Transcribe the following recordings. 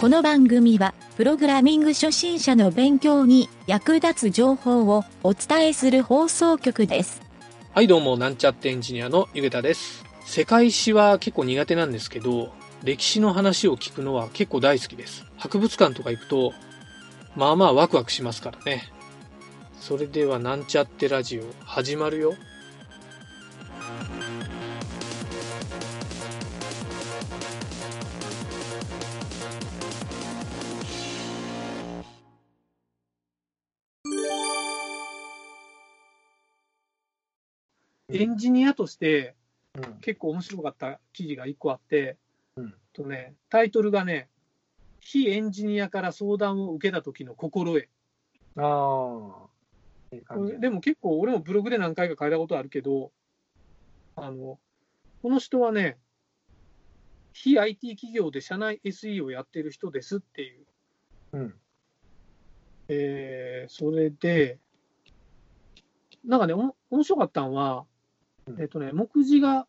この番組は、プログラミング初心者の勉強に役立つ情報をお伝えする放送局です。はい、どうも、なんちゃってエンジニアのゆげたです。世界史は結構苦手なんですけど、歴史の話を聞くのは結構大好きです。博物館とか行くと、まあまあワクワクしますからね。それでは、なんちゃってラジオ、始まるよ。エンジニアとしてうん結構面白かった記事が1個あって、うんとね、タイトルがね、非エンジニアから相談を受けた時の心得。あでも結構俺もブログで何回か書いたことあるけど、あの、この人はね、非 IT 企業で社内 SE をやってる人ですっていう。うん。えーそれで、なんかね、おも面白かったのは、うんえっとね、目次が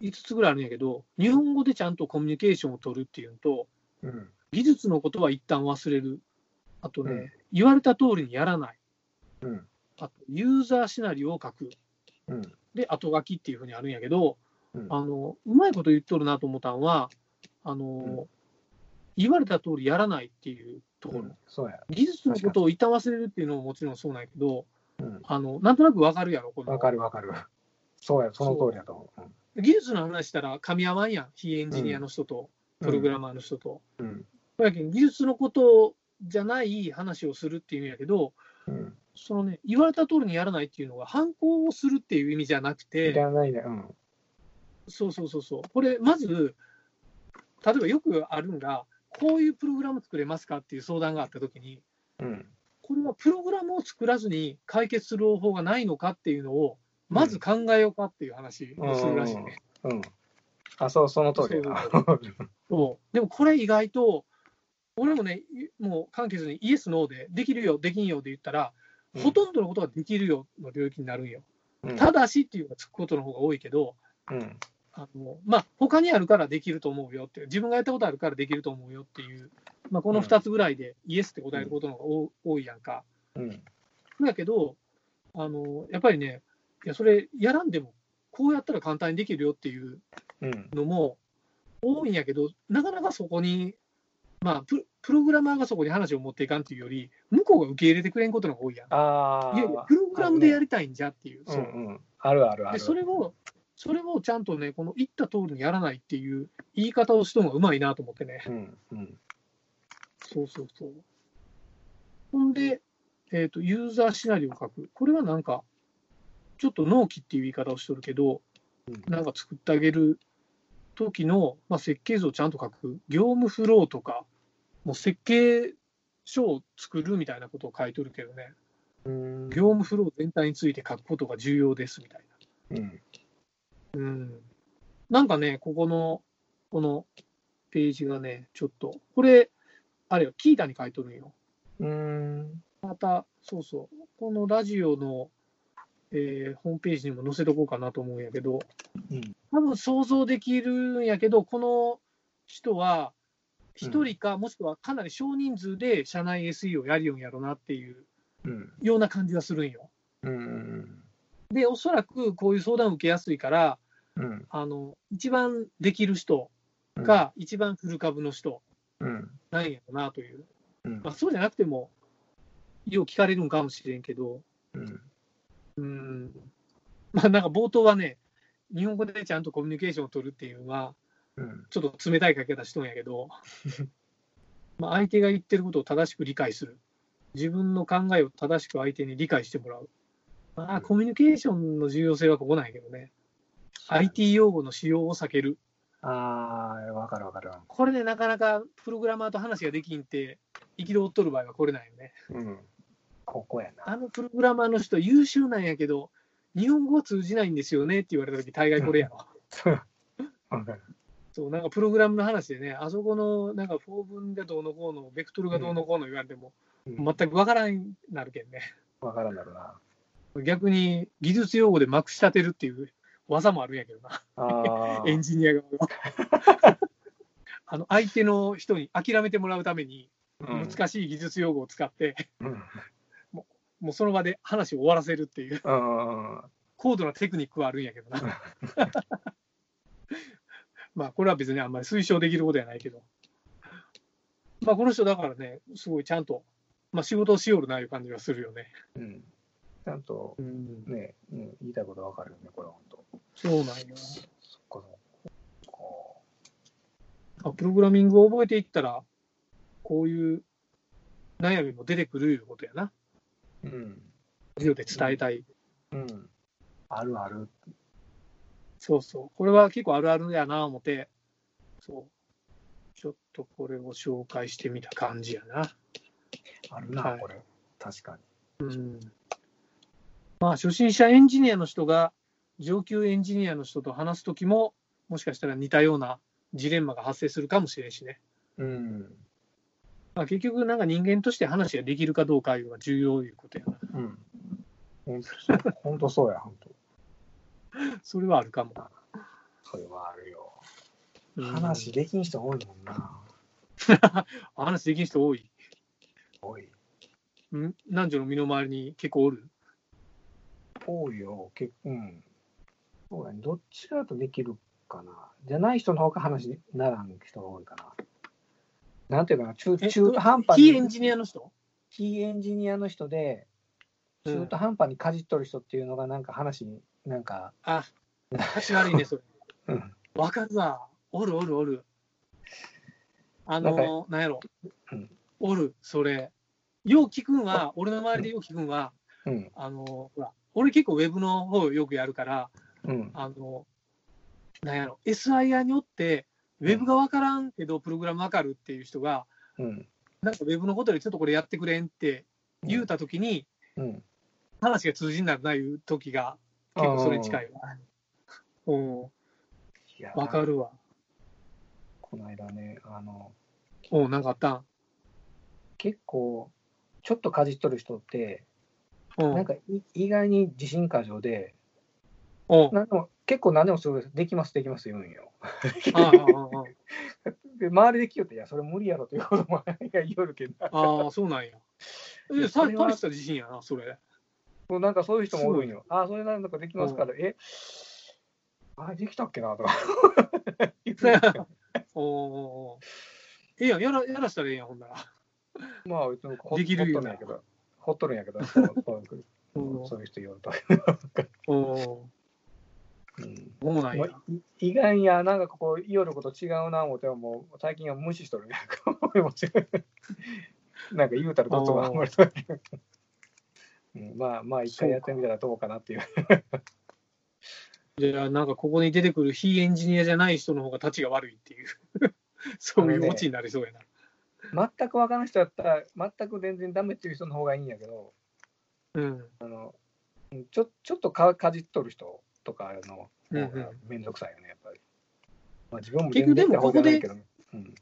5つぐらいあるんやけど、日本語でちゃんとコミュニケーションを取るっていうのと、うん。技術のことは一旦忘れる。あとね、うん言われた通りにやらない。うん。あと、ユーザーシナリオを書く。うん。で、後書きっていうふうにあるんやけど、うんあの、うまいこと言っとるなと思ったのは、あの、うん言われた通りやらないっていうところ。技術のことを一旦忘れるっていうのももちろんそうなんやけど、うん。あの、なんとなくわかるやろ、このわかるわかる。そうや、その通りやと思う。技術の話したら噛み合わんやん、非エンジニアの人と、プログラマーの人と。うん。だけど技術のことじゃない話をするっていうんやけど、うん。そのね、言われた通りにやらないっていうのが、反抗をするっていう意味じゃなくいて、らないね。うん。そうそうそうそう、これ、まず、例えばよくあるんが、こういうプログラム作れますかっていう相談があったときに、うん。これはプログラムを作らずに解決する方法がないのかっていうのを、まず考えようかっていう話をするらしいね。うん。あ、そう、その通りやな。そう でもこれ意外と、俺もね、いもう簡潔にイエス、ノーで、できるよ、できんよで言ったら、うんほとんどのことができるよの領域になるんよ。うんただしっていうのがつくことの方が多いけど、うん。あのまあ、他にあるからできると思うよっていう、自分がやったことあるからできると思うよっていう、まあ、この2つぐらいでイエスって答えることの方が多多いやんか。うん。だけど、あのやっぱりね、いや、それやらんでも、こうやったら簡単にできるよっていううん。のも多いんやけど、なかなかそこに、まあプ、プログラマーがそこに話を持っていかんっていうより、向こうが受け入れてくれんことの方が多いやん。ああ。いやいや、プログラムでやりたいんじゃっていう。うそうんうん。あるあるあでる。それを、それをちゃんとね、この言った通りにやらないっていう言い方をしとるのがうまいなと思ってね。うん。うん。そうそうそう。ほんで、えっ、と、ユーザーシナリオを書く。これはなんか、ちょっと納期っていう言い方をしとるけど、うんなんか作ってあげる時の、まあ、設計図をちゃんと書く。業務フローとか、もう設計書を作るみたいなことを書いとるけどね、うん。業務フロー全体について書くことが重要ですみたいな。うん。うん。なんかね、ここの、このページがね、ちょっと、これ、あれよ、キータに書いとるんよ。うん。また、そうそう、このラジオの、えーホームページにも載せとこうかなと思うんやけど、うん。多分想像できるんやけど、この人は、一人か、もしくはかなり少人数で社内 SE をやるようんやろなっていううん。ような感じがするんよ。うん。で、おそらくこういう相談を受けやすいから、うん。あの一番できる人が一番フル株の人うん。なんやろなという、うんまあ、そうじゃなくても、よう聞かれるんかもしれんけど、うん。うん、まあなんか冒頭はね、日本語でちゃんとコミュニケーションを取るっていうのは、うん。ちょっと冷たい書き方しとんやけど、まあ相手が言ってることを正しく理解する。自分の考えを正しく相手に理解してもらう。まあ、コミュニケーションの重要性はここなんやけどね。IT 用語の使用を避ける。ああ、わかるわかる。これね、なかなかプログラマーと話ができんって、憤っとる場合はこれなんよね。うん。ここやな。あのプログラマーの人優秀なんやけど、日本語は通じないんですよねって言われたとき、大概これやろ。そう、なんかプログラムの話でね、あそこのなんかフォー分がどうのこうの、ベクトルがどうのこうの言われても、うん全くわからんなるけんね。わからんだろうな。逆に技術用語でまくし立てるっていう技もあるんやけどな。エンジニア側が。あの相手の人に諦めてもらうために、うん難しい技術用語を使って、うんもうその場で話を終わらせるっていう、うん高度なテクニックはあるんやけどな。まあ、これは別にあんまり推奨できることじゃないけど。まあ、この人だからね、すごいちゃんと、まあ、仕事をしよるないう感じがするよね。うんちゃんとうん、ね、うん、言いたいことわかるよね、これは本当。そうなんよ。そっかそあプログラミングを覚えていったら、こういう悩みも出てくるいうことやな。うん。授業で伝えたい。うん。あるある。そうそう。これは結構あるあるやな思って、そう。ちょっとこれを紹介してみた感じやな。あるな、はいこれ。確かうん。まあ、初心者エンジニアの人が上級エンジニアの人と話すときも、もしかしたら似たようなジレンマが発生するかもしれんしね。に。うん。まあ、結局、なんか人間として話ができるかどうかいうのが重要いうことやな。うん。本当そう。や、本当。それはあるかも。それはあるよ。うん話できん人多いもんな。話できる人多い。多い。ん？男女の身の回りに結構おる？多いよ。結構、うん。そうやね。どっちかだとできるかな。じゃない人の方が話にならん人が多いかな。なんていうかな、中え中途半端に非エン、ジニアの人？非エンジニアの人で、うん中途半端にかじっとる人っていうのがなんか話に、なんか、あ、話悪いね、それ。うん。わかるわ。おるおるおる。あの、なんやろうん。おる、それ。よう聞くんは、俺の周りでよう聞くんは、うん。あの、ほら、俺結構ウェブの方よくやるから、うん。あの、なんやろ、SIR によって、ウェブがわからんけど、プログラムわかるっていう人が、うん。なんかウェブのことでちょっとこれやってくれんって言うたときに、うん。話が通じになるないう時が、結構それに近いわ。うん、いやわかるわ。この間ね、あの、おなんかあった？ん結構、ちょっとかじっとる人って、うんなんかい意外に自信過剰で、おなん結構何でもすぐできます、できます言うんよ。ああああで周りで聞いよって、いや、それ無理やろということも言いよるけど、ああ、そうなんや。いえ、大した自信やな、それ。もうなんかそういう人もおるんよ。ああ、それなんだかできますから、え、あれできたっけなとか 言うんよ。おおー。ええやん、やら、やらしたらええやん、ほんなら。まあ、うちのほできるよほっとるんやけど、ほっとるんやけど、そういう人言うと。おおうんそうなんや意外に、あなんかここ、言おること違うな思っても、もう最近は無視しとるなんか言うたらどっちもあんまりそうんまあまあ、一回やってみたらどうかなっていう。じゃあ、なんかここに出てくる非エンジニアじゃない人の方が立ちが悪いっていう、そういうオチになりそうやな。全く分からん人だったら、全く全然ダメっていう人の方がいいんやけど、うん。あのうんちょちょっとかかじっとる人とかのうんうん方がめんどくさいよね、やっぱり。まあ、自分も結局でも全然方じゃないけどね。うん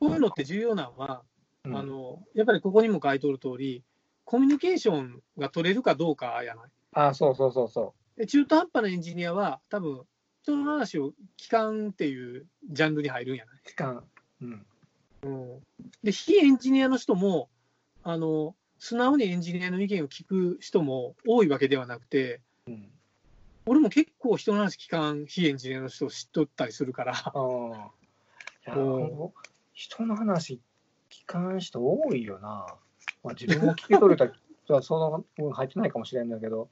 こういうのって重要なのは、うんあの、やっぱりここにも書いておる通り、コミュニケーションが取れるかどうかやない。あそうそうそうそで中途半端なエンジニアは、多分人の話を聞かんっていうジャンルに入るんやない。う。期間。うん。で、非エンジニアの人も、あの、素直にエンジニアの意見を聞く人も多いわけではなくて、うん、俺も結構人の話聞かん非エンジニアの人を知っとったりするから。い人の話聞かん人多いよな。まあ、自分も聞き取れたら、その分入ってないかもしれんだけど、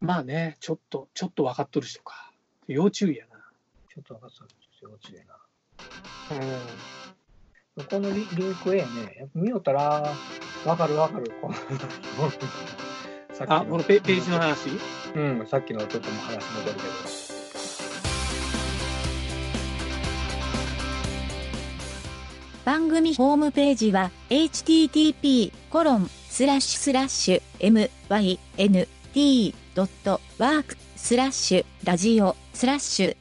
まあね、ちょっと、ちょっと分かっとる人か。要注意やちょっと分かったら幼稚でな。な。このリリンクええね。やっぱ見よったら、分かる分かる。さっきあ、このペページの話？うん、さっきのちょっとも話戻るけど。番組ホームページは http:// mynt.work スラッシュラジオスラッシュ